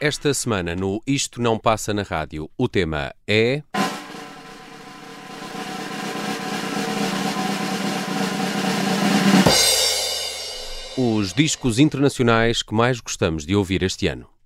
Esta semana no Isto Não Passa na Rádio, o tema é. Os discos internacionais que mais gostamos de ouvir este ano.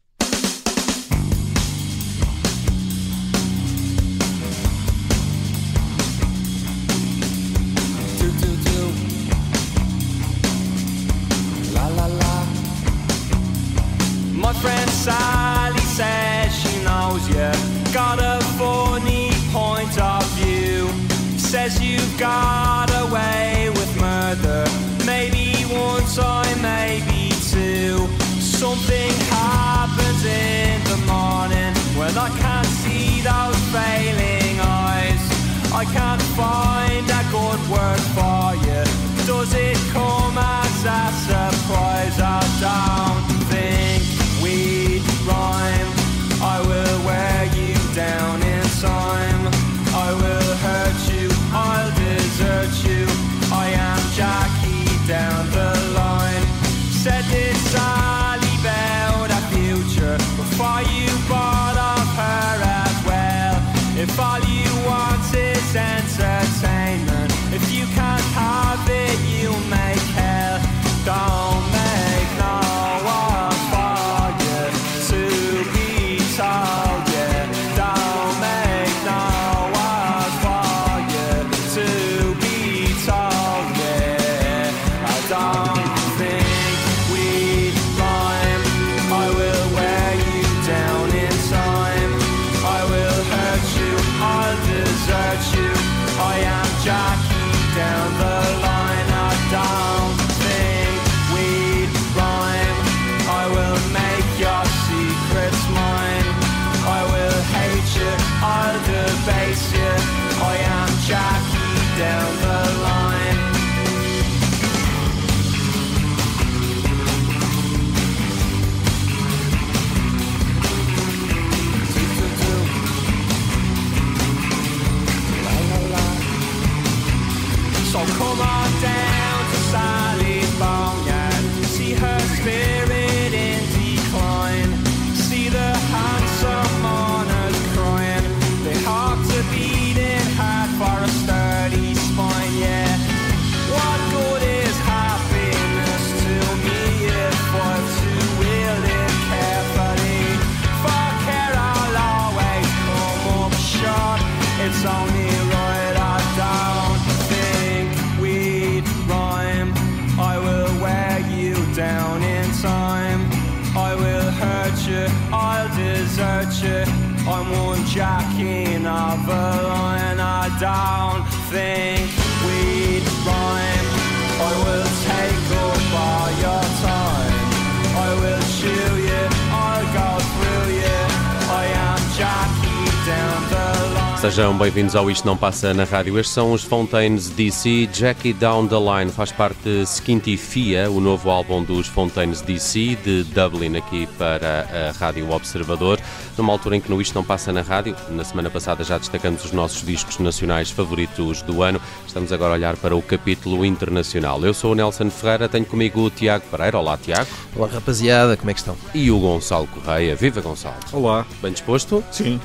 Sejam bem-vindos ao Isto Não Passa na Rádio. Estes são os Fontaines DC. Jackie Down the Line faz parte de Skinty Fia, o novo álbum dos Fontaines DC de Dublin, aqui para a Rádio Observador. Numa altura em que no Isto Não Passa na Rádio, na semana passada já destacamos os nossos discos nacionais favoritos do ano. Estamos agora a olhar para o capítulo internacional. Eu sou o Nelson Ferreira, tenho comigo o Tiago Pereira. Olá, Tiago. Olá rapaziada, como é que estão? E o Gonçalo Correia. Viva, Gonçalo. Olá. Bem disposto? Sim.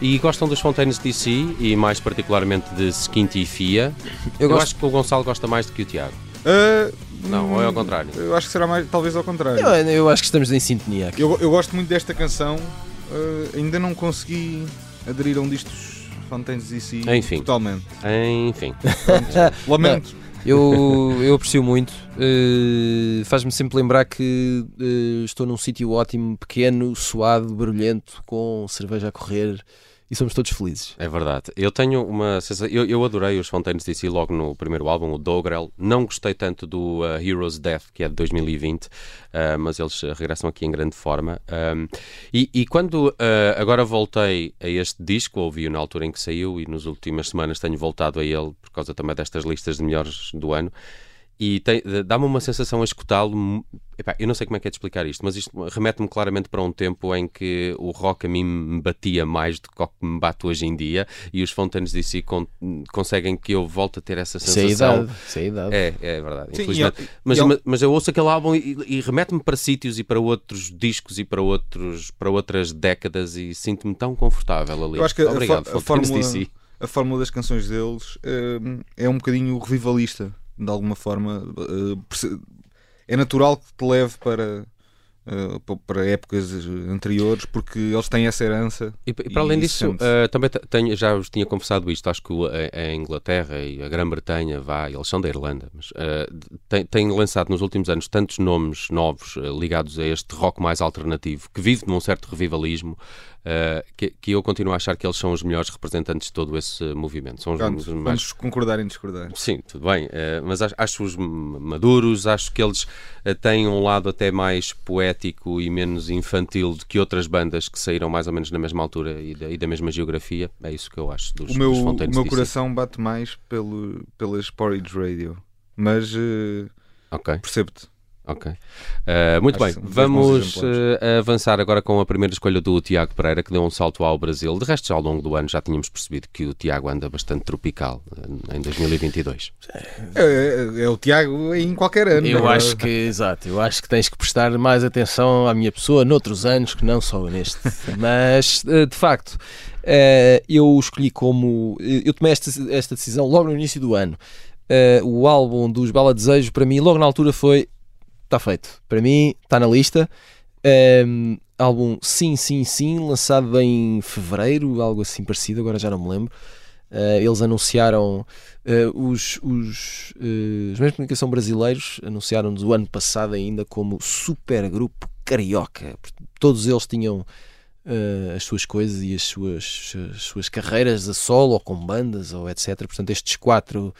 E gostam dos Fontaines DC e mais particularmente de Skinty Fia. Eu, Eu acho que o Gonçalo gosta mais do que o Tiago. Ah, Não, ou é ao contrário? Eu acho que será mais, talvez ao contrário. Eu, eu acho que estamos em sintonia aqui. Eu, eu gosto muito desta canção. ah, ainda não consegui aderir a um destes Fontaines DC Enfim. totalmente. Enfim. Lamento. Eu, eu aprecio muito. eh, Faz-me sempre lembrar que eh, estou num sítio ótimo, pequeno, suado, barulhento, com cerveja a correr e somos todos felizes. É verdade. Eu tenho uma sensação. Eu, eu adorei os Fontaines DC logo no primeiro álbum, o Dogrel. Não gostei tanto do uh, Heroes Death, que é de 2020, uh, mas eles uh, regressam aqui em grande forma. Um, e, e quando uh, agora voltei a este disco, ouvi-o na altura em que saiu e nas últimas semanas tenho voltado a ele por causa também destas listas de melhores do ano. E dá-me uma sensação a escutá-lo. eu não sei como é que é de explicar isto, mas isto remete-me claramente para um tempo em que o rock a mim me batia mais do que o que me bate hoje em dia e os Fontaines DC con- conseguem que eu volte a ter essa a sensação. idade. Isso é a idade. É, é verdade. Sim, infelizmente. e ele- mas, e ma- mas eu ouço aquele álbum e, e remete-me para sítios e para outros discos e para, outros, para outras décadas e sinto-me tão confortável ali. Eu acho que a Obrigado, a Fontaines fórmula- DC. a fórmula das canções deles eh, é um bocadinho revivalista, de alguma forma. eh, É natural que te leve para, eh, pa- para épocas anteriores, porque eles têm essa herança. E, e para além E disso, eh, também te- tenho, já vos tinha confessado isto, acho que a, a Inglaterra e a Grã-Bretanha, vá, eles são da Irlanda, mas eh, têm, lançado nos últimos anos tantos nomes novos eh, ligados a este rock mais alternativo, que vive num certo revivalismo, eh, que, que eu continuo a achar que eles são os melhores representantes de todo esse movimento. São os, Pronto, mais vamos concordar em discordar. Sim, tudo bem, eh, mas acho- acho-os maduros, acho que eles eh, têm um lado até mais poético e menos infantil do que outras bandas que saíram mais ou menos na mesma altura e da, e da mesma geografia. É isso que eu acho dos, O meu, dos o meu coração bate mais pelo, pelas Porridge Radio, mas eh, Ok, percebo-te. Ok. Eh, muito Acho bem, vamos eh, avançar agora com a primeira escolha do Tiago Pereira, que deu um salto ao Brasil. De resto, já ao longo do ano já tínhamos percebido que o Tiago anda bastante tropical eh, em 2022. É, é- é o Tiago em qualquer ano. Eu não é? acho que, exato, eu acho que tens que prestar mais atenção à minha pessoa noutros anos que não só neste. Mas, de facto, eu escolhi como. Eu tomei esta, esta decisão logo no início do ano. O álbum dos Bala Desejo, para mim, logo na altura foi. Está feito. Para mim, está na lista. Um, álbum Sim, Sim, Sim, lançado em fevereiro, algo assim parecido, agora já não me lembro. Uh, eles anunciaram uh, os, os, uh, os meios de comunicação brasileiros anunciaram-nos o ano passado ainda como supergrupo carioca. Todos eles tinham as suas coisas e as suas, as suas carreiras a solo ou com bandas ou etc. Portanto, estes quatro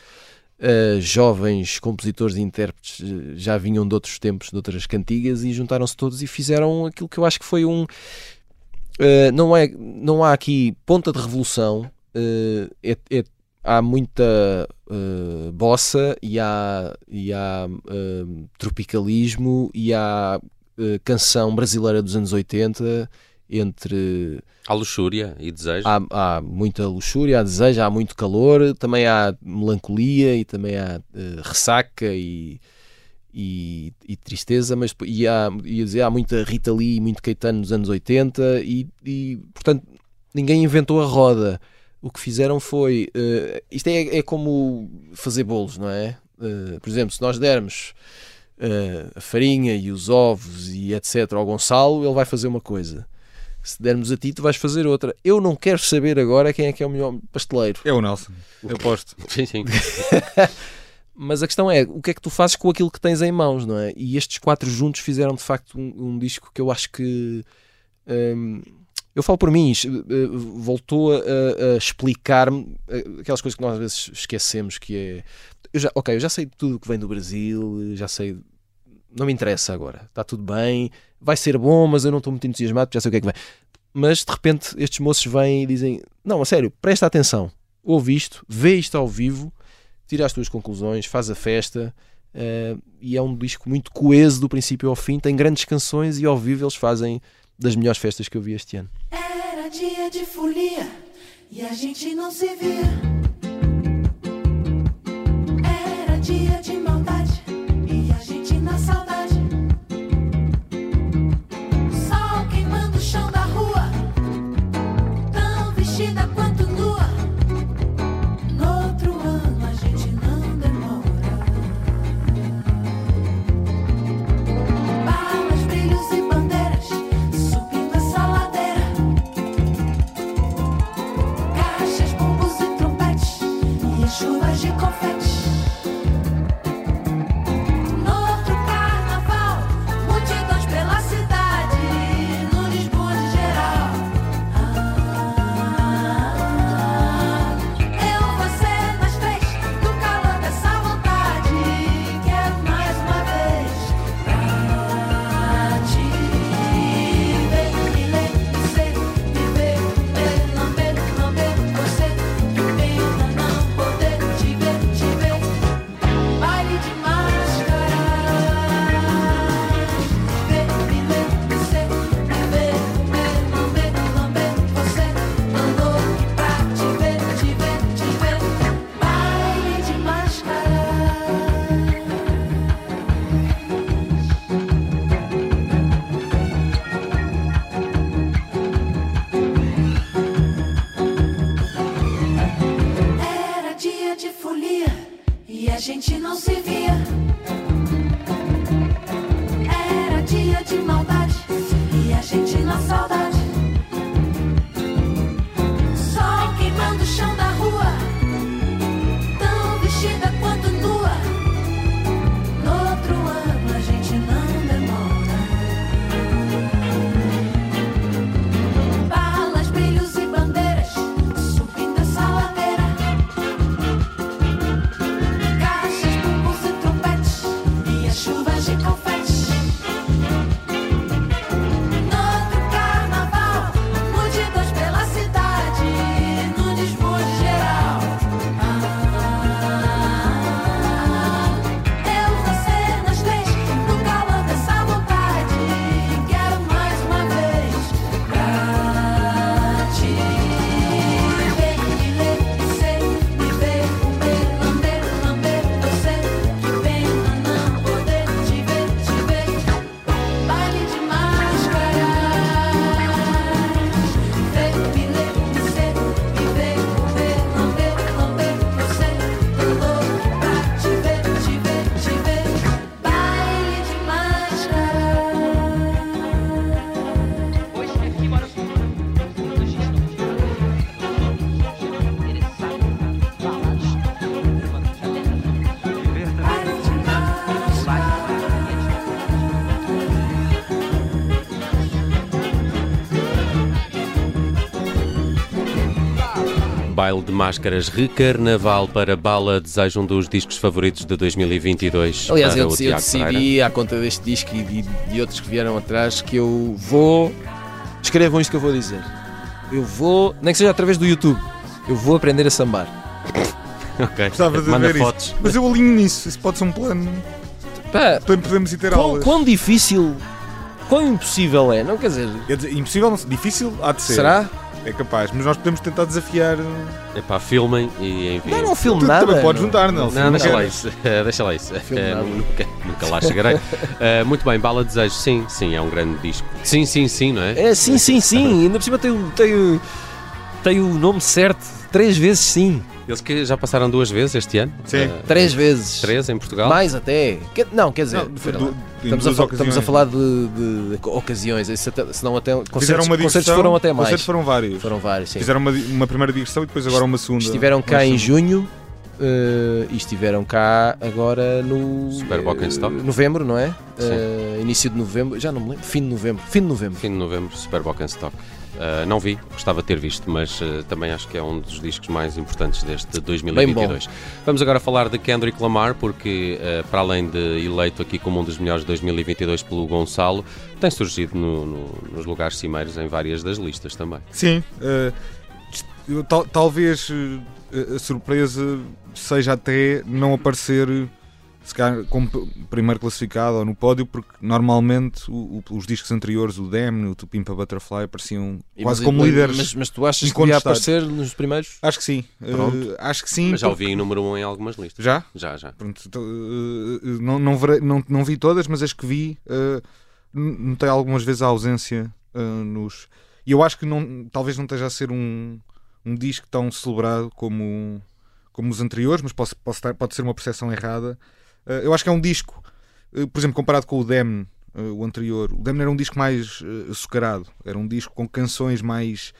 uh, jovens compositores e intérpretes uh, já vinham de outros tempos, de outras cantigas e juntaram-se todos e fizeram aquilo que eu acho que foi um. Uh, não, é, não há aqui ponta de revolução, uh, é, é, há muita bossa e há, e há tropicalismo e há canção brasileira dos anos 80 entre Há luxúria e desejo. há, há muita luxúria, há desejo, há muito calor, também há melancolia e também há uh, ressaca e, e, e, tristeza, mas e há, ia dizer, há muita Rita Lee e muito Caetano nos anos 80 e, e portanto ninguém inventou a roda. O que fizeram foi uh, isto é, é, como fazer bolos, não é? Uh, por exemplo, se nós dermos a farinha e os ovos e etc ao Gonçalo, ele vai fazer uma coisa se dermos a ti, tu vais fazer outra. Eu não quero saber agora quem é que é o melhor pasteleiro. É o Nelson, eu aposto. Sim, sim. Mas a questão é, o que é que tu fazes com aquilo que tens em mãos, não é? E estes quatro juntos fizeram de facto um, um disco que eu acho que. Hum, eu falo por mim, voltou a, a explicar-me aquelas coisas que nós às vezes esquecemos, que é. Eu já, ok, eu já sei tudo o que vem do Brasil, já sei. Não me interessa agora, está tudo bem, vai ser bom, mas eu não estou muito entusiasmado já sei o que é que vem. Mas de repente estes moços vêm e dizem: Não, a sério, presta atenção, ouve isto, vê isto ao vivo, tira as tuas conclusões, faz a festa. Uh, e é um disco muito coeso do princípio ao fim, tem grandes canções e ao vivo eles fazem das melhores festas que eu vi este ano. Era dia de folia e a gente não se via. Era dia de maldade saudade. Baile de Máscaras Recarnaval para Bala Desejo um dos discos favoritos de 2022 Aliás, eu, eu decidi, Pereira. à conta deste disco e de, de outros que vieram atrás, que eu vou. Escrevam isto que eu vou dizer. Eu vou, nem que seja através do YouTube, eu vou aprender a sambar. Ok. Gostava de Manda ver isso. fotos. Mas eu alinho nisso. Isso pode ser um plano. Pá, podemos ir ter quão, aulas. quão difícil, quão impossível é, não quer dizer, Quer dizer, impossível, não, difícil há de ser. será? É capaz, mas nós podemos tentar desafiar. Epá, filmem e enviem. Não, não filme Tu nada. também podes não. juntar, Nelson. Não, deixa lá isso. Eh, deixa lá isso. Eh, nada. nunca, nunca lá chegarei. Eh, muito bem, Bala Desejo, sim, sim, é um grande disco. Sim, sim, sim, não é? É sim, sim, sim. Ainda por cima tem, tem, tem o nome certo. Três vezes sim. Eles que já passaram duas vezes este ano. Sim. Eh, Três vezes. Três em Portugal. Mais até. Que- Não, quer dizer, Não, do- estamos, a, estamos a ocasiões. falar de, de- ocasiões, até, senão até Fizeram concertos, uma concertos digressão. foram até mais. Concertos foram vários. Foram vários, sim. Fizeram uma, uma primeira digressão e depois agora uma segunda. Estiveram cá em junho eh, e estiveram cá agora no Super Stock. eh, novembro, não é? Sim. Eh, início de novembro, já não me lembro, fim de novembro, fim de novembro. Fim de novembro, Super Stock. Uh, não vi, gostava de ter visto, mas uh, também acho que é um dos discos mais importantes deste 2022. Vamos agora falar de Kendrick Lamar, porque uh, para além de eleito aqui como um dos melhores de 2022 pelo Gonçalo, tem surgido no- no- nos lugares cimeiros em várias das listas também. Sim. tal- talvez a surpresa seja até não aparecer se calhar, como primeiro classificado ou no pódio, porque normalmente o- o- os discos anteriores, o Damn, o To Pimp a Butterfly, apareciam E quase mas- como mas- líderes. Mas, mas tu achas que incontestados. aparecer nos primeiros? Acho que sim. Pronto. acho que sim. Mas já ouvi em número 1 um em algumas listas. Já? Já, já. Pronto, eh, não, não, verei- não, não vi todas, mas as que vi, n- notei algumas vezes a ausência nos. E eu acho que não, talvez não esteja a ser um, um disco tão celebrado como, como os anteriores, mas posso, posso estar- pode ser uma percepção errada. Eh, eu acho que é um disco, eh, por exemplo, comparado com o Demn, eh, o anterior, o Demn era um disco mais açucarado, era um disco com canções mais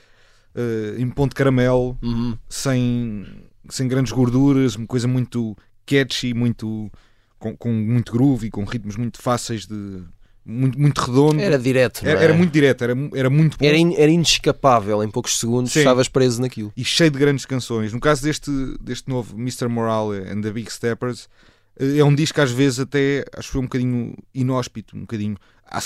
em ponto caramelo Uhum. sem, sem grandes gorduras, uma coisa muito catchy, muito com, com muito groove e com ritmos muito fáceis de muito, muito redondo. Era direto, não Era, é? era muito direto, era, era muito bom Era, in- era inescapável, em poucos segundos Sim. estavas preso naquilo. e cheio de grandes canções. No caso deste, deste novo Mr. Morale and the Big Steppers, é um disco que às vezes até acho eu um bocadinho inóspito, um bocadinho. Há,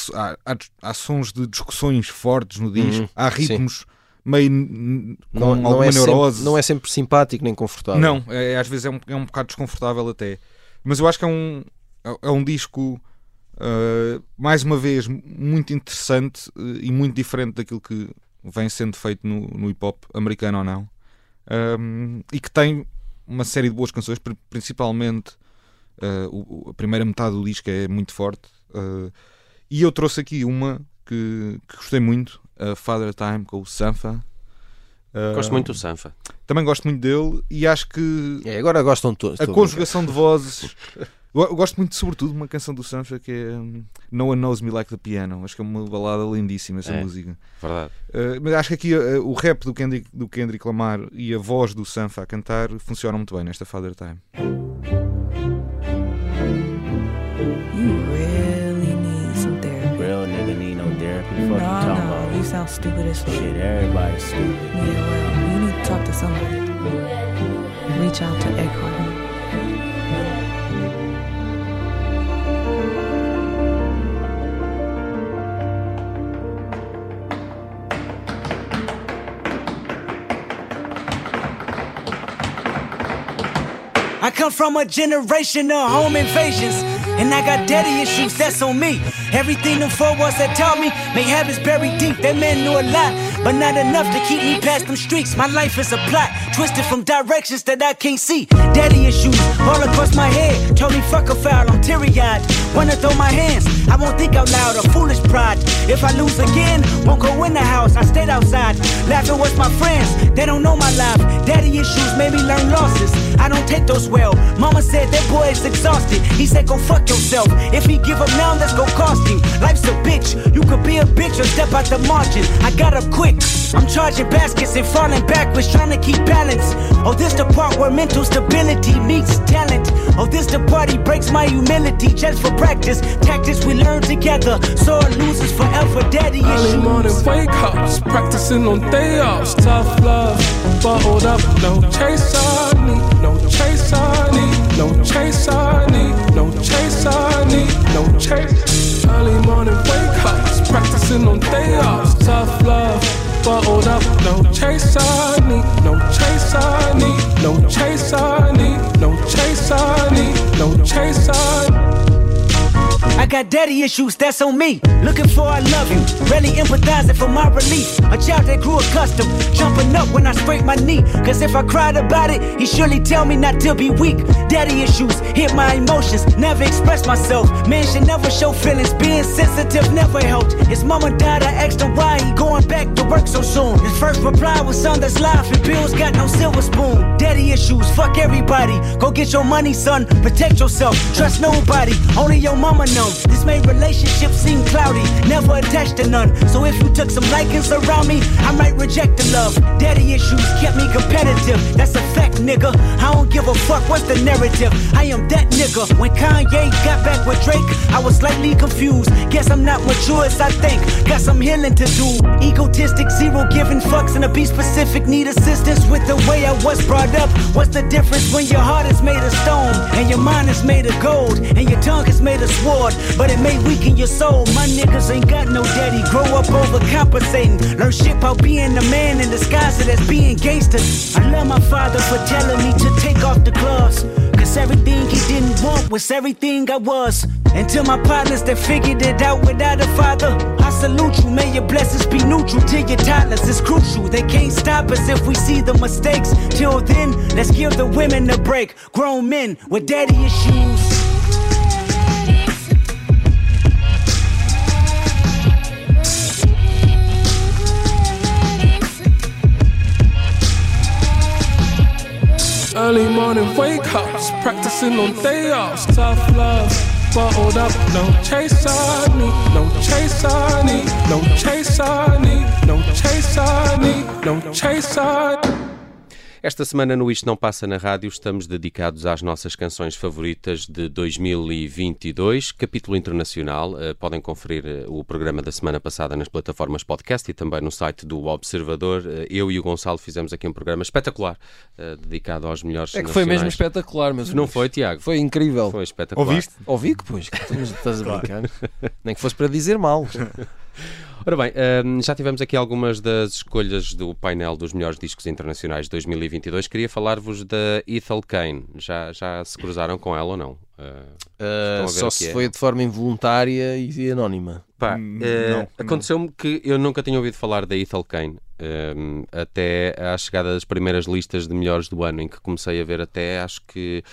há, há, sons de discussões fortes no disco, Uhum, há sim. ritmos meio n- com Não, alguma não, é neurose. sempre, não é sempre simpático nem confortável. Não, é, às vezes é um, é um bocado desconfortável até. Mas eu acho que é um, é- é um disco, uh, mais uma vez, muito interessante uh, e muito diferente daquilo que vem sendo feito no, no hip hop americano ou não. Um, e que tem uma série de boas canções, pri- principalmente uh, o- a primeira metade do disco é muito forte. uh, e eu trouxe aqui uma que, que gostei muito, a Father Time com o Sanfa. Gosto Uh, muito do Sanfa. também gosto muito dele e acho que É, agora gostam todos. a conjugação de vozes. Gosto muito, sobretudo, de uma canção do Sancha que é um, No One Knows Me Like the Piano. Acho que é uma balada lindíssima essa É. música. Verdade. Uh, mas acho que aqui uh, o rap do Kendrick, do Kendrick Lamar e a voz do Sanfa a cantar funcionam muito bem nesta Father Time. You really need some therapy. Real nigga need no therapy. Fuck No, you talking no, about? you sound stupid as fuck. Shit, everybody's stupid. Yeah, well, you need to talk to somebody. Reach out to Eckhart. I come from a generation of home invasions. And I got daddy issues, that's on me. Everything them four walls that taught me, may habits buried deep. That man knew a lot, but not enough to keep me past them streets. My life is a plot, twisted from directions that I can't see. Daddy issues all across my head. Told me fuck a foul, I'm teary eyed. Wanna throw my hands, I won't think out loud, a foolish pride. If I lose again, won't go in the house, I stayed outside. Laughing with my friends, they don't know my life. Daddy issues made me learn losses. I don't take those well. Mama said that boy is exhausted. He said, go fuck yourself. If he give up now, that's gonna cost him. Life's a bitch. You could be a bitch or step out the margin. I got up quick. I'm charging baskets and falling backwards, trying to keep balance. Oh, this the part where mental stability meets talent. Oh, this the party breaks my humility just for practice. Tactics we learn together. so Sore losers forever. Daddy issues. Early morning wake ups, practicing on day offs. Tough love, love. But up, no chase on me, no chase on me, no chase on me, no chase on me, no chase. Early morning wake ups, practicing on day offs, tough love. But hold up, no chase on me, no chase on me, no chase on me, no chase on me, no chase on me. I got daddy issues, that's on me. Looking for I love you, really empathizing for my relief. A child that grew accustomed, jumping up when I scrape my knee. Cause if I cried about it, he surely tell me not to be weak. Daddy issues hit my emotions, never express myself. Man should never show feelings, being sensitive never helped. His mama died, I asked him why he going back to work so soon. His first reply was son that's life and bills got no silver spoon. Daddy issues, fuck everybody. Go get your money, son, protect yourself. Trust nobody, only your mama know. This made relationships seem cloudy, never attached to none. So if you took some likings around me, I might reject the love. Daddy issues kept me competitive, that's a fact, nigga. I don't give a fuck what's the narrative. I am that nigga. When Kanye got back with Drake, I was slightly confused. Guess I'm not mature as I think. Got some healing to do. Egotistic, zero giving fucks, and to be specific, need assistance with the way I was brought up. What's the difference when your heart is made of stone and your mind is made of gold and your tongue is made of sword? But it may weaken your soul. My niggas ain't got no daddy. Grow up overcompensating. Learn shit about being a man in disguise that's being gangster. I love my father for telling me to take off the gloves. Cause everything he didn't want was everything I was. And to my partners that figured it out without a father, I salute you. May your blessings be neutral to your toddlers. It's crucial. They can't stop us if we see the mistakes. Till then, let's give the women a break. Grown men with daddy issues. Early morning wake ups, practicing on day offs. Tough love, bottled up, no chase I need, no chase I need, no chase I need, no chase I need, no chase I need. Esta semana no Isto Não Passa na Rádio estamos dedicados às nossas canções favoritas de 2022, capítulo internacional. Eh, podem conferir eh, o programa da semana passada nas plataformas podcast e também no site do Observador. Eh, eu e o Gonçalo fizemos aqui um programa espetacular dedicado aos melhores É que foi mesmo espetacular, meus Não foi, Tiago? Foi incrível. Foi espetacular. Ouviste? Ouvi que, pois, que estás a brincar. Nem que fosse para dizer mal. Ora bem, hum, já tivemos aqui algumas das escolhas do painel dos melhores discos internacionais de 2022. Queria falar-vos da Ethel Kane. Já, já se cruzaram com ela ou não? Uh, Uh, só se é. foi de forma involuntária e anónima. Pá, não, aconteceu-me que eu nunca tinha ouvido falar da Ethel Kane hum, até à chegada das primeiras listas de melhores do ano, em que comecei a ver até, acho que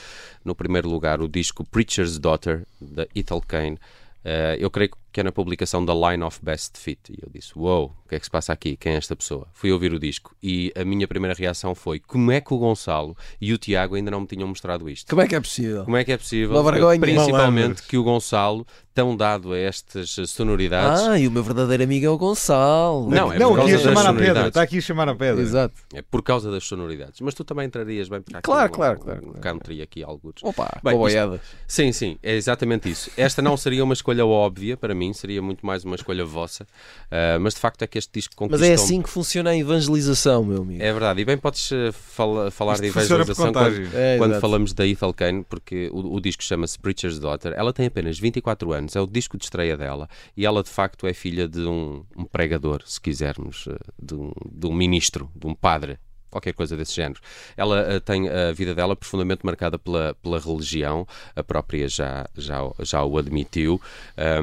no primeiro lugar, o disco Preacher's Daughter, da Ethel Kane. Eh, eu creio que é na publicação da Line of Best Fit. E eu disse: Uou, o que é que se passa aqui? Quem é esta pessoa? Fui ouvir o disco e a minha primeira reação foi: como é que o Gonçalo e o Tiago ainda não me tinham mostrado isto? Como é que é possível? Como é que é possível? Uma vergonha. Principalmente que o Gonçalo, tão dado a estas sonoridades. Ah, e o meu verdadeiro amigo é o Gonçalo. Não, é não, por aqui causa a das chamar a pedra. sonoridades. Está aqui a chamar a pedra. Exato. É por causa das sonoridades. Mas tu também entrarias bem para aqui Claro, um, claro, um claro, claro. country aqui, alguns. Opa, Bem. Sim, sim, é exatamente isso. Esta não seria uma escolha óbvia para mim, seria muito mais uma escolha vossa. Ah, mas de facto é que este disco Mas conquistou é assim que funciona a evangelização, meu amigo. É verdade, e bem podes eh, fala- falar Isto de evangelização quando, É, quando falamos da Ethel Kane, porque o, o disco chama-se Preacher's Daughter. Ela tem apenas 24 anos, é o disco de estreia dela, e ela de facto é filha de um, um pregador, se quisermos, eh, de um, de um ministro, de um padre. Qualquer coisa desse género. Ela eh, tem a vida dela profundamente marcada pela, pela religião, a própria já, já, já o admitiu.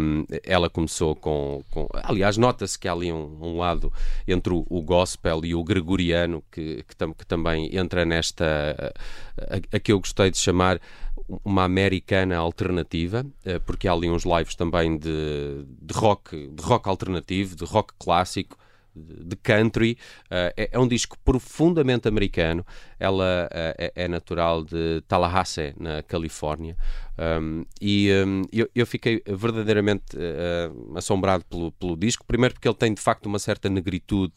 Um, ela começou com. com- aliás, nota-se que há ali um, um lado entre o, o gospel e o gregoriano que, que, tam- que também entra nesta. a, a que eu gostei de chamar uma americana alternativa, eh, porque há ali uns lives também de, de rock, de rock alternativo, de rock clássico, de country. Eh, é, é um disco profundamente americano. Ela eh, é, é natural de Tallahassee, na Califórnia. Um, e um, eu, eu fiquei verdadeiramente eh, assombrado pelo, pelo disco. Primeiro, porque ele tem de facto uma certa negritude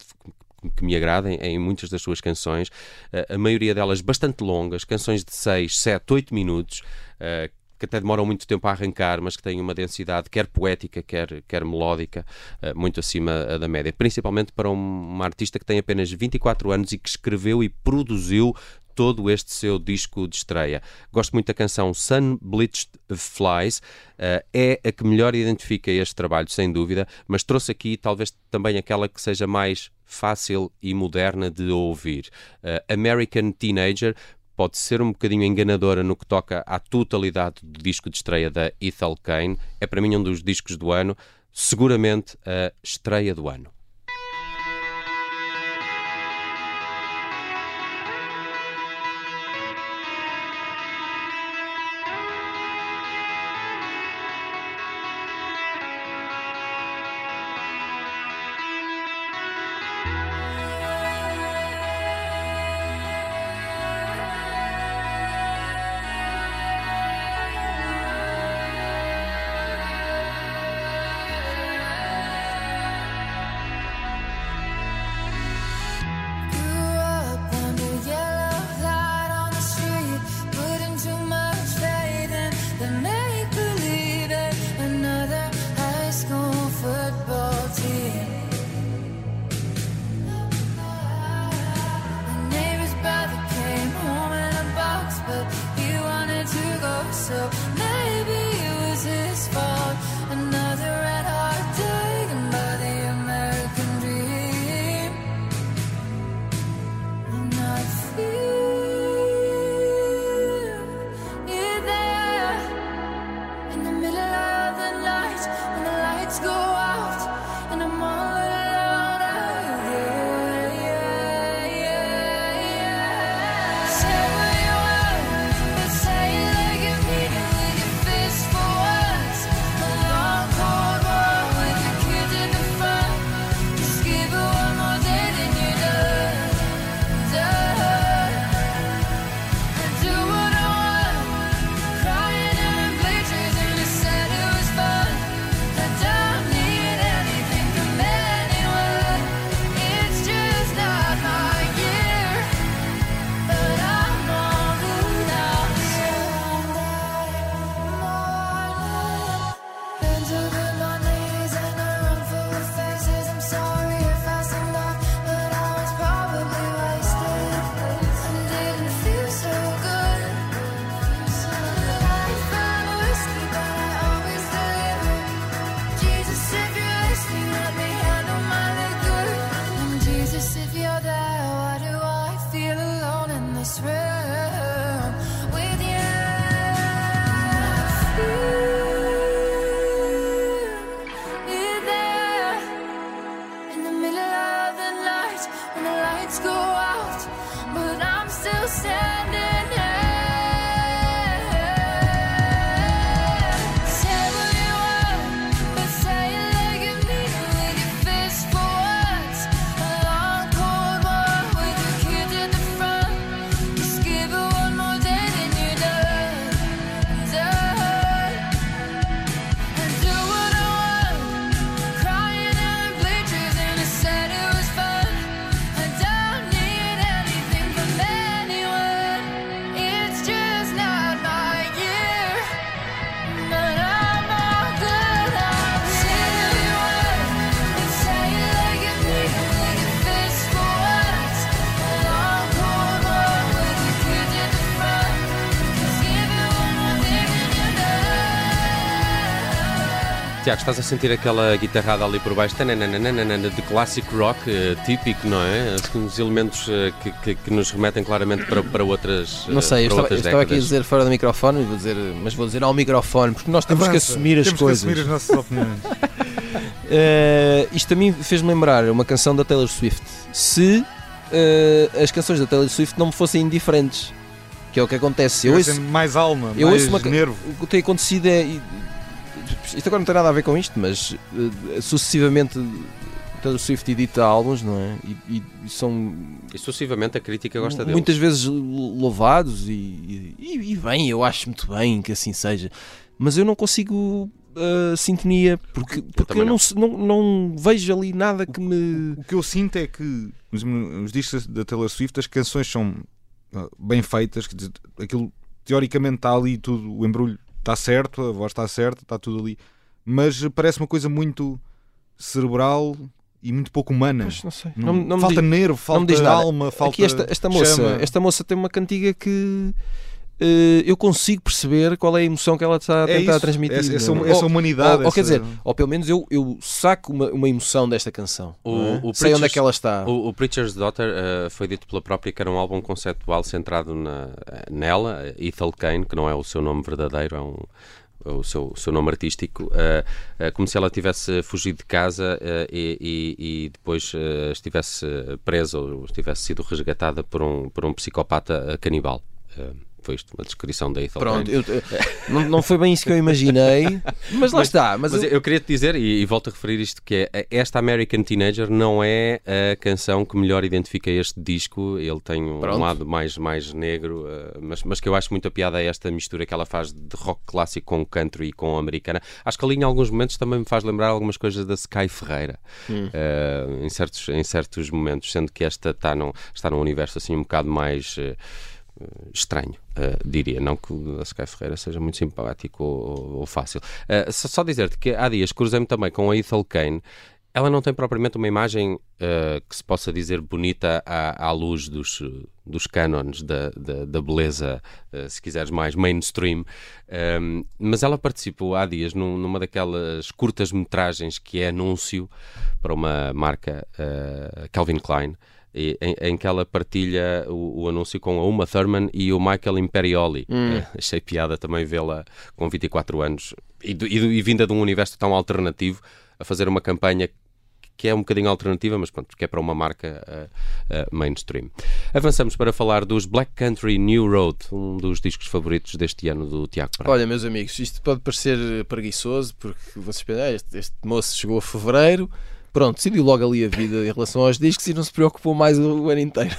que me agradem em muitas das suas canções, uh, a maioria delas bastante longas, canções de 6, 7, 8 minutos, uh, que até demoram muito tempo a arrancar, mas que têm uma densidade quer poética, quer, quer melódica, uh, muito acima uh, da média. Principalmente para um, uma artista que tem apenas 24 anos e que escreveu e produziu todo este seu disco de estreia. Gosto muito da canção Sun Bleached Flies, uh, é a que melhor identifica este trabalho, sem dúvida, mas trouxe aqui talvez também aquela que seja mais fácil e moderna de ouvir. American Teenager pode ser um bocadinho enganadora no que toca à totalidade do disco de estreia da Ethel Kane. É para mim um dos discos do ano, seguramente a estreia do ano. Tiago, estás a sentir aquela guitarrada ali por baixo de clássico rock uh, típico, não é? Uns elementos uh, que, que, que, nos remetem claramente para, para outras uh, Não sei, eu estava, eu estava aqui a dizer fora do microfone, vou dizer, mas vou dizer ao microfone, porque nós temos Avança, que assumir as temos coisas. que assumir as nossas opiniões. Uh, isto a mim fez-me lembrar uma canção da Taylor Swift. Se uh, as canções da Taylor Swift não me fossem indiferentes, que é o que acontece. Eu Eu ouço, mais alma, eu mais ouço uma nervo. o que tem acontecido é. Isto agora não tem nada a ver com isto, mas uh, sucessivamente Taylor Swift edita álbuns, não é? E, e são E sucessivamente a crítica gosta deles. muitas vezes louvados e, e, e bem, eu acho muito bem que assim seja. Mas eu não consigo uh, sintonia, porque, porque também eu não, não. não, não vejo ali nada que me. O que eu sinto é que os, os discos da Taylor Swift, as canções são ah, bem feitas, quer dizer, aquilo teoricamente está ali tudo, o embrulho está certo, a voz está certa, está tudo ali, mas parece uma coisa muito cerebral e muito pouco humana. Pois, não sei. Não- Não, não falta diz- nervo, falta alma, falta Aqui esta, esta moça, chama. esta moça tem uma cantiga que eu consigo perceber qual é a emoção que ela está a É tentar isso, transmitir. essa, essa, é? essa Ou- humanidade. ou, ou quer dizer, ou pelo menos eu, eu saco uma, uma emoção desta canção. O- é? o Sei onde é Preacher's- que ela está. O, o Preacher's Daughter eh, foi dito pela própria que era um álbum conceptual centrado na, nela, Ethel Kane, que não é o seu nome verdadeiro, é um, é o seu, o seu nome artístico, eh, eh, como se ela tivesse fugido de casa eh, e, e- e depois eh, estivesse presa ou estivesse sido resgatada por um, por um psicopata eh, canibal. Foi isto, uma descrição da Ethel Pronto, Kane. eu- não, não foi bem isso que eu imaginei, mas lá está. Mas, Mas eu- eu queria te dizer, e, e volto a referir isto, que é esta American Teenager não é a canção que melhor identifica este disco. Ele tem um Pronto. lado mais, mais negro, eh, mas, mas que eu acho muito a piada é esta mistura que ela faz de rock clássico com country e com americana. Acho que ali em alguns momentos também me faz lembrar algumas coisas da Sky Ferreira, eh, em, certos, em certos momentos, sendo que esta está num, está num universo assim um bocado mais. eh, estranho, eh, diria. Não que o Sky Ferreira seja muito simpático ou, ou- fácil. Eh, só, só dizer-te que há dias cruzei-me também com a Ethel Kane. Ela não tem propriamente uma imagem eh, que se possa dizer bonita à, à luz dos, dos cânones da, da, da beleza, eh, se quiseres mais mainstream, Um, mas ela participou há dias num- numa daquelas curtas metragens que é anúncio para uma marca eh, Calvin Klein em, em que ela partilha o, o anúncio com a Uma Thurman e o Michael Imperioli. Eh, achei piada também vê-la com 24 anos e, e e vinda de um universo tão alternativo a fazer uma campanha que é um bocadinho alternativa, mas pronto, que é para uma marca eh, eh, mainstream. Avançamos para falar dos Black Country New Road, um dos discos favoritos deste ano do Tiago Praia. Olha, meus amigos, isto pode parecer preguiçoso, porque vocês pensam, "Ah, este, este moço chegou a fevereiro, pronto, decidiu logo ali a vida em relação aos discos e não se preocupou mais o, ano inteiro.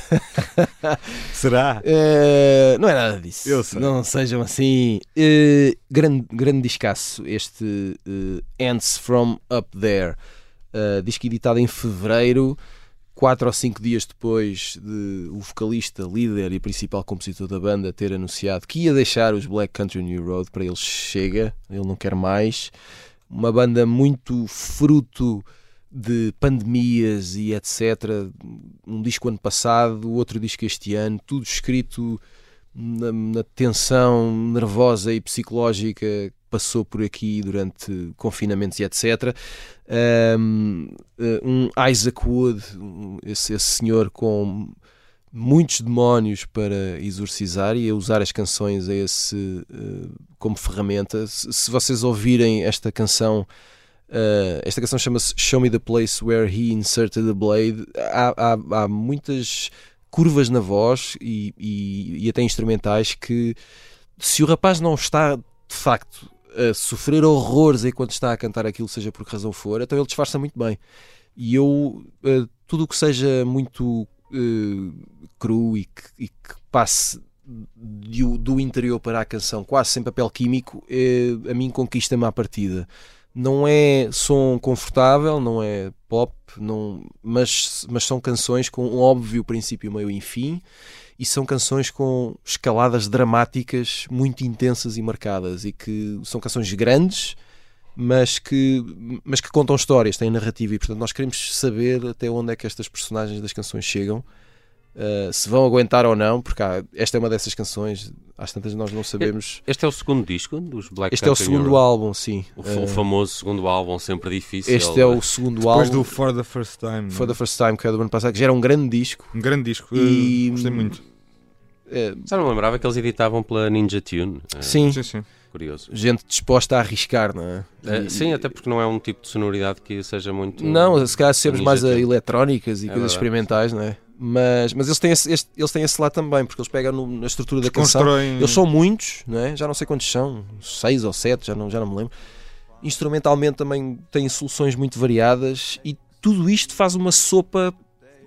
Será? Eh, não é nada disso. Eu sei. Não sejam assim. Eh, grande, grande discaço este eh, Ants From Up There. Uh, disco editado em fevereiro, quatro ou cinco dias depois de o vocalista, líder e principal compositor da banda ter anunciado que ia deixar os Black Country New Road para ele chega, ele não quer mais. Uma banda muito fruto de pandemias e etc. Um disco ano passado, outro disco este ano, tudo escrito na, na tensão nervosa e psicológica que passou por aqui durante confinamentos e etc. Um, um Isaac Wood, esse, esse senhor com muitos demónios para exorcizar e a usar as canções a esse, eh, como ferramenta. Se vocês ouvirem esta canção, eh, esta canção chama-se Show Me the Place Where He Inserted the Blade. Há, há- há muitas curvas na voz e, e- e até instrumentais que, se o rapaz não está de facto a sofrer horrores enquanto está a cantar aquilo, seja por que razão for, então ele disfarça muito bem. E eu, eh, tudo o que seja muito eh, cru e que, e que passe do, do interior para a canção, quase sem papel químico, eh, a mim conquista-me à partida. Não é som confortável, não é pop, não, mas, mas são canções com um óbvio princípio, meio e fim, e são canções com escaladas dramáticas muito intensas e marcadas, e que são canções grandes, mas que, mas que contam histórias, têm narrativa, e portanto nós queremos saber até onde é que estas personagens das canções chegam. Uh, se vão aguentar ou não, porque há- esta é uma dessas canções, às tantas nós não sabemos. Este é o segundo disco dos Black Este é o segundo álbum, sim. O, Uh, famoso segundo álbum, sempre difícil. este é o segundo Depois álbum. do For the First Time. For the First Time, que é do ano passado, que já era um grande disco. Um grande disco. E- eh, Gostei muito. É, Já não me lembrava que eles editavam pela Ninja Tune. É, sim, Sim, sim. Curioso. gente disposta a arriscar, não é? É, E- sim, até porque não é um tipo de sonoridade que seja muito. Não, se calhar sermos mais a eletrónicas e É coisas verdade. experimentais, não é? Mas, mas eles, têm esse, este- eles têm esse lá também, porque eles pegam no- na estrutura da canção. Constroem. Eles são muitos, não é? já não sei quantos são, seis ou sete, já não, já não me lembro. Instrumentalmente também têm soluções muito variadas e tudo isto faz uma sopa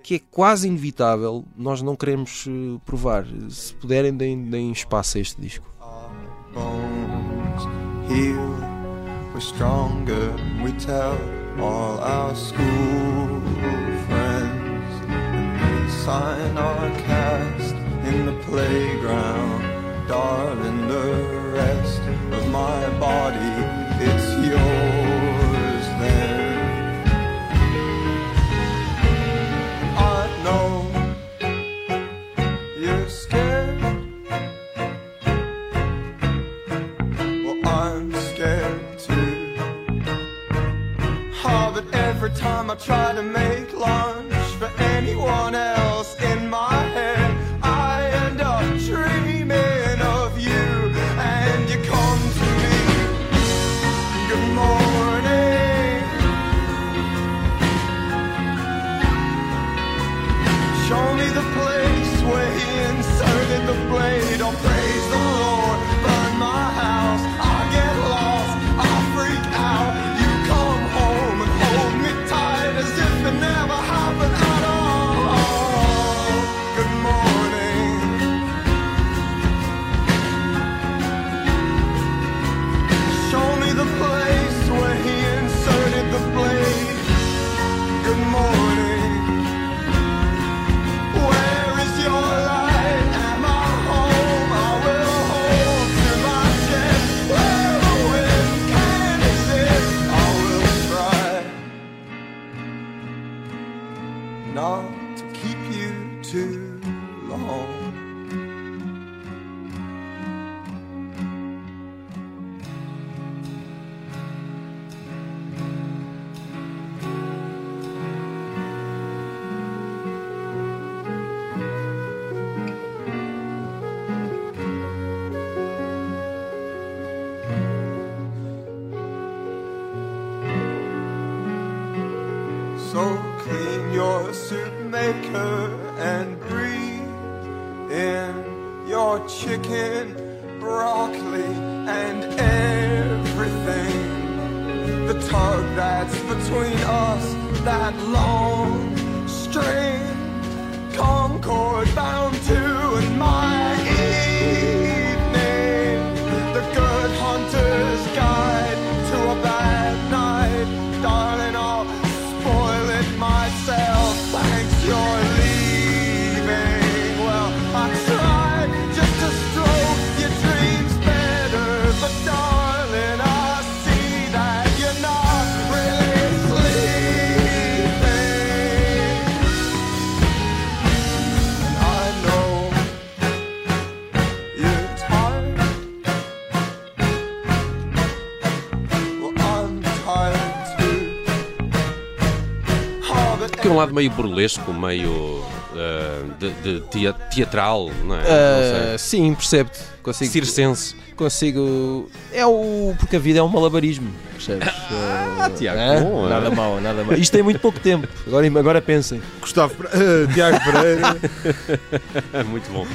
que é quase inevitável nós não queremos eh, provar. Se puderem, deem, deem espaço a este disco. we're stronger. We tell all our school sign our cast in the playground. Darling, the rest of my body, it's yours then. I know you're scared. Well, I'm scared too. Oh, but every time I try to make lunch for anyone else in my tug that's between us, that long string, concord bound to um lado meio burlesco, meio eh, de, de tea- teatral, não é? Ah, não sim, percebo-te. Consigo, Circense. consigo. É o. Porque a vida é um malabarismo, percebes? Ah, Tiago, bom, é. nada mal, nada mal. Isto tem muito pouco tempo. Agora, agora pensem. Gustavo, Tiago Pereira. Muito bom.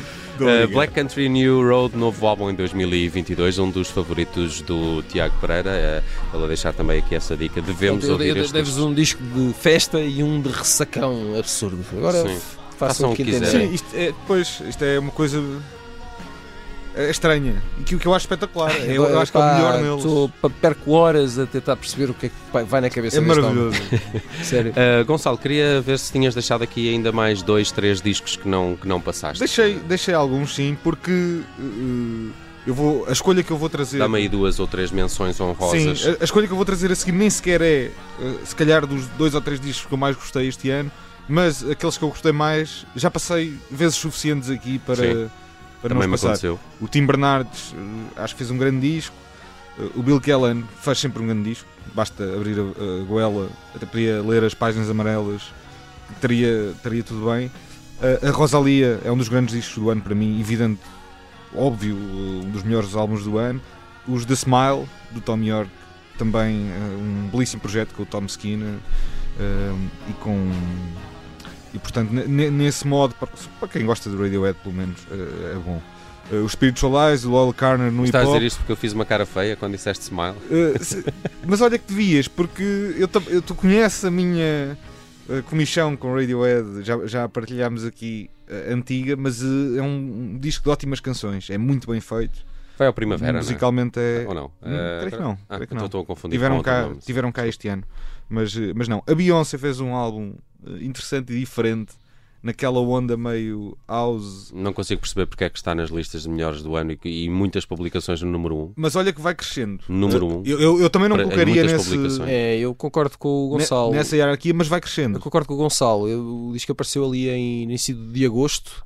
Uh. Black Country New Road, novo álbum em 2022, um dos favoritos do Tiago Pereira. Uh, ele a deixar também aqui essa dica. Devemos ouvir este. Deves um disco de festa e um de ressacão absurdo. Agora Sim. façam Façam o que quiserem. Sim, isto é, pois, isto é uma coisa é estranha e que o que eu acho espetacular. Eu, eu acho que é o melhor neles. Pa- perco horas a tentar perceber o que é que vai- na cabeça É maravilhoso. Sério. Uh, Gonçalo, queria ver se tinhas deixado aqui ainda mais dois, três discos que não, que não passaste. Deixei, deixei alguns sim, porque eh, eu vou, a escolha que eu vou trazer. Dá-me aí duas ou três menções honrosas. Sim, a, a escolha que eu vou trazer a seguir nem sequer é, eh, se calhar, dos dois ou três discos que eu mais gostei este ano, mas aqueles que eu gostei mais já passei vezes suficientes aqui para, Sim. Para Também passar. O Tim Bernardes eh, acho que fez um grande disco. Eh, O Bill Kellan faz sempre um grande disco. Basta abrir a, a goela, até podia ler as páginas amarelas, teria, teria tudo bem. Eh, a Rosalia é um dos grandes discos do ano para mim, evidente, óbvio, um dos melhores álbuns do ano. Os The Smile, do Tom York, também um belíssimo projeto com o Tom Skinner e com. E portanto, ne- ne- nesse modo, para, para quem gosta do Radiohead, pelo menos, eh, é bom. Eh, os Spiritualize, o Loyal Carner no Estás a dizer isto porque eu fiz uma cara feia quando disseste smile? Uh, se- mas olha que devias, porque eu, eu- tu conheces a minha uh, comichão com Radiohead, já, já partilhámos aqui antiga, mas uh, é um, um disco de ótimas canções, é muito bem feito. Vai ao Primavera, não é? musicalmente é. Ou não? Eh, creio que não. ah, creio que então não. estou a confundir Tiveram cá, tiveram cá este ano, mas, eh, mas não. A Beyoncé fez um álbum eh, interessante e diferente, naquela onda meio house. Não consigo perceber porque é que está nas listas de melhores do ano e, e muitas publicações no número 1. Um. Mas olha que vai crescendo. Número Eh, um. Eu, eu, eu também não Para- colocaria nesse. É, eu concordo com o Gonçalo. nessa hierarquia, mas vai Eu crescendo. concordo com o Gonçalo. Eu, o disco apareceu ali em início de agosto.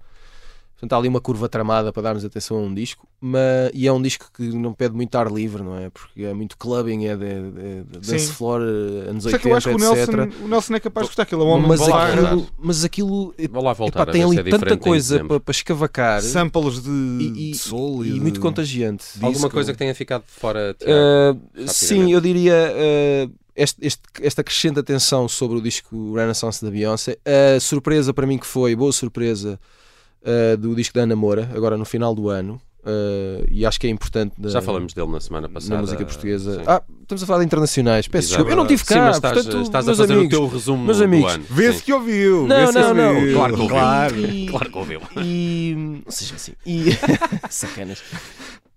Portanto, há ali uma curva tramada para darmos atenção a um disco. Mas, e é um disco que não pede muito ar livre, não é? Porque é muito clubbing, é de, de, de dance floor, eh, anos Só que 80, eu acho que o etc. Nelson, o Nelson é capaz de gostar, aquele é um homem mas, de barra, aquilo, mas aquilo Vou lá voltar epá, tem ali é tanta coisa para, para escavacar samples de, e, e- de soul e de- muito contagiante. Alguma disco. coisa que tenha ficado fora, Tiago? Uh, sim, eu diria uh, este- este- esta crescente atenção sobre o disco Renaissance da Beyoncé. A surpresa para mim que foi, boa surpresa, uh, do disco da Ana Moura, agora no final do ano. uh, e acho que é importante da- Já falamos dele na semana passada. na música portuguesa. Sim. Ah, estamos a falar de internacionais. Peço Exato. desculpa. Eu não tive Sim, cá, mas estás, portanto, estás a fazer amigos, o teu resumo meus do amigos. ano. Vê-se Sim. que ouviu. Não, não, não. ouviu. Claro que ouviu. Claro. E- Claro que ouviu. E. Não seja assim. E. Sacanas.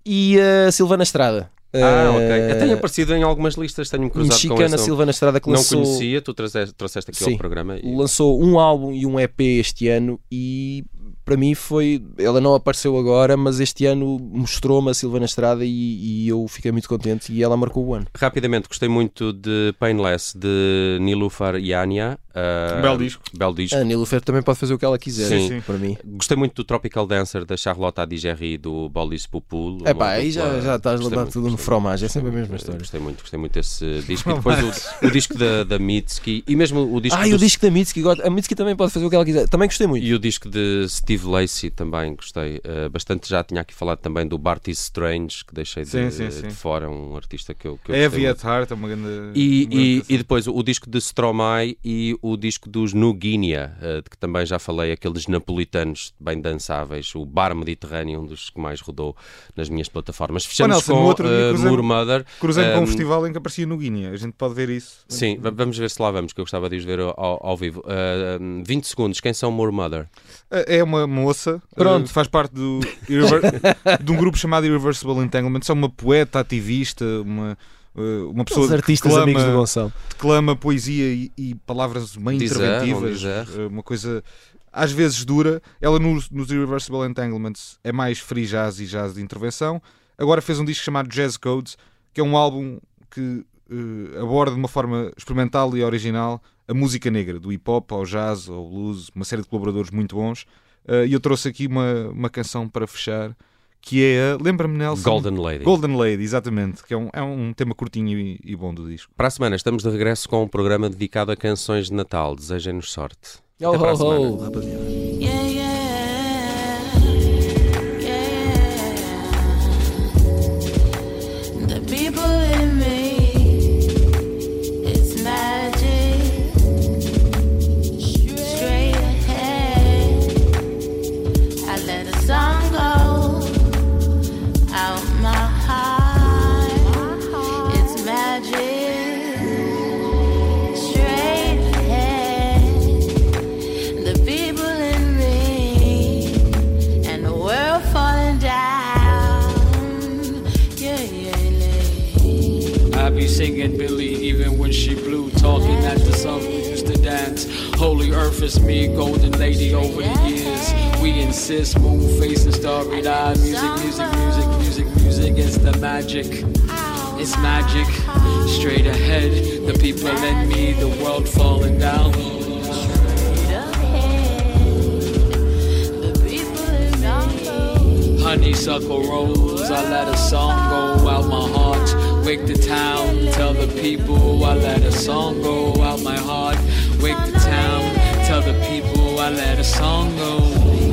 E a Silvana Estrada. Ah, ok. Uh, Eu tenho aparecido em algumas listas, tenho-me cruzado com mexicana essa. Silvana Estrada que Não lançou, conhecia, tu trouxeste, trouxeste aqui Sim. ao programa. E... lançou um álbum e um EP este ano e para mim foi. Ela não apareceu agora, mas este ano mostrou-me a Silvana Estrada e, e eu fiquei muito contente e ela marcou o ano. Rapidamente, gostei muito de Painless, de Nilufar Yania. Uh, Um belo disco. Belo disco. A Nilufer também pode fazer o que ela quiser, Sim. Sim. para mim. Gostei muito do Tropical Dancer da Charlotte Adigerri do Bolis Popul. É pá, aí já, já estás a levar tudo no gostei fromagem, é sempre a mesma história. Gostei muito, gostei muito desse disco. E depois o, o disco da, da Mitski e mesmo o disco Ah, e do o disco da Mitski, a Mitski também pode fazer o que ela quiser. Também gostei muito. E o disco de Steve Lacey também gostei uh, bastante. Já tinha aqui falado também do Barty Strange, que deixei de, Sim, sim, sim. de fora, um artista que eu, que eu É gostei muito. at Heart, é uma grande. E, uma e, grande e depois o disco de Stromae e o disco dos New Guinea, uh, de que também já falei, aqueles napolitanos bem dançáveis, o Bar Mediterrâneo, um dos que mais rodou nas minhas plataformas. Fechamos Nelson, com outro dia uh, cruzei- Moor Mother. Cruzei com Um, um festival em que aparecia no Guiné. A gente pode ver isso. Sim, va- vamos ver se lá vamos, que eu gostava de os ver ao, ao vivo. Uh, um, 20 segundos, quem são Moor Mother? É uma moça, Pronto. eh, faz parte do de um grupo chamado Irreversible Entanglement. É uma poeta, ativista, uma, eh, uma pessoa Os artistas que amigos do clama, Gonçalo. declama poesia e, e palavras bem Dizer, interventivas. eh, Uma coisa às vezes dura. Ela nos, nos Irreversible Entanglements é mais free jazz e jazz de intervenção. Agora fez um disco chamado Jazz Codes, que é um álbum que eh, aborda de uma forma experimental e original a música negra, do hip hop ao jazz, ao blues, uma série de colaboradores muito bons. Eh, E eu trouxe aqui uma, uma canção para fechar que é a. Lembra-me, Nelson? Golden Lady. Golden Lady, exatamente, que é um, é um tema curtinho e, e bom do disco. Para a semana estamos de regresso com um programa dedicado a canções de Natal. Desejem-nos sorte. Oh, Até para a oh, semana. oh, rapaziada. Singing Billy even when she blew, talking at the song we used to dance. Holy Earth is me, golden lady over the years. We insist, moon face and starry eyed. Music, music, music, music, music is the magic. It's magic. Straight ahead, the people in me, the world falling down. Honeysuckle rose, I let a song go out my heart. Wake the town, tell the people I let a song go out my heart. Wake the town, tell the people I let a song go.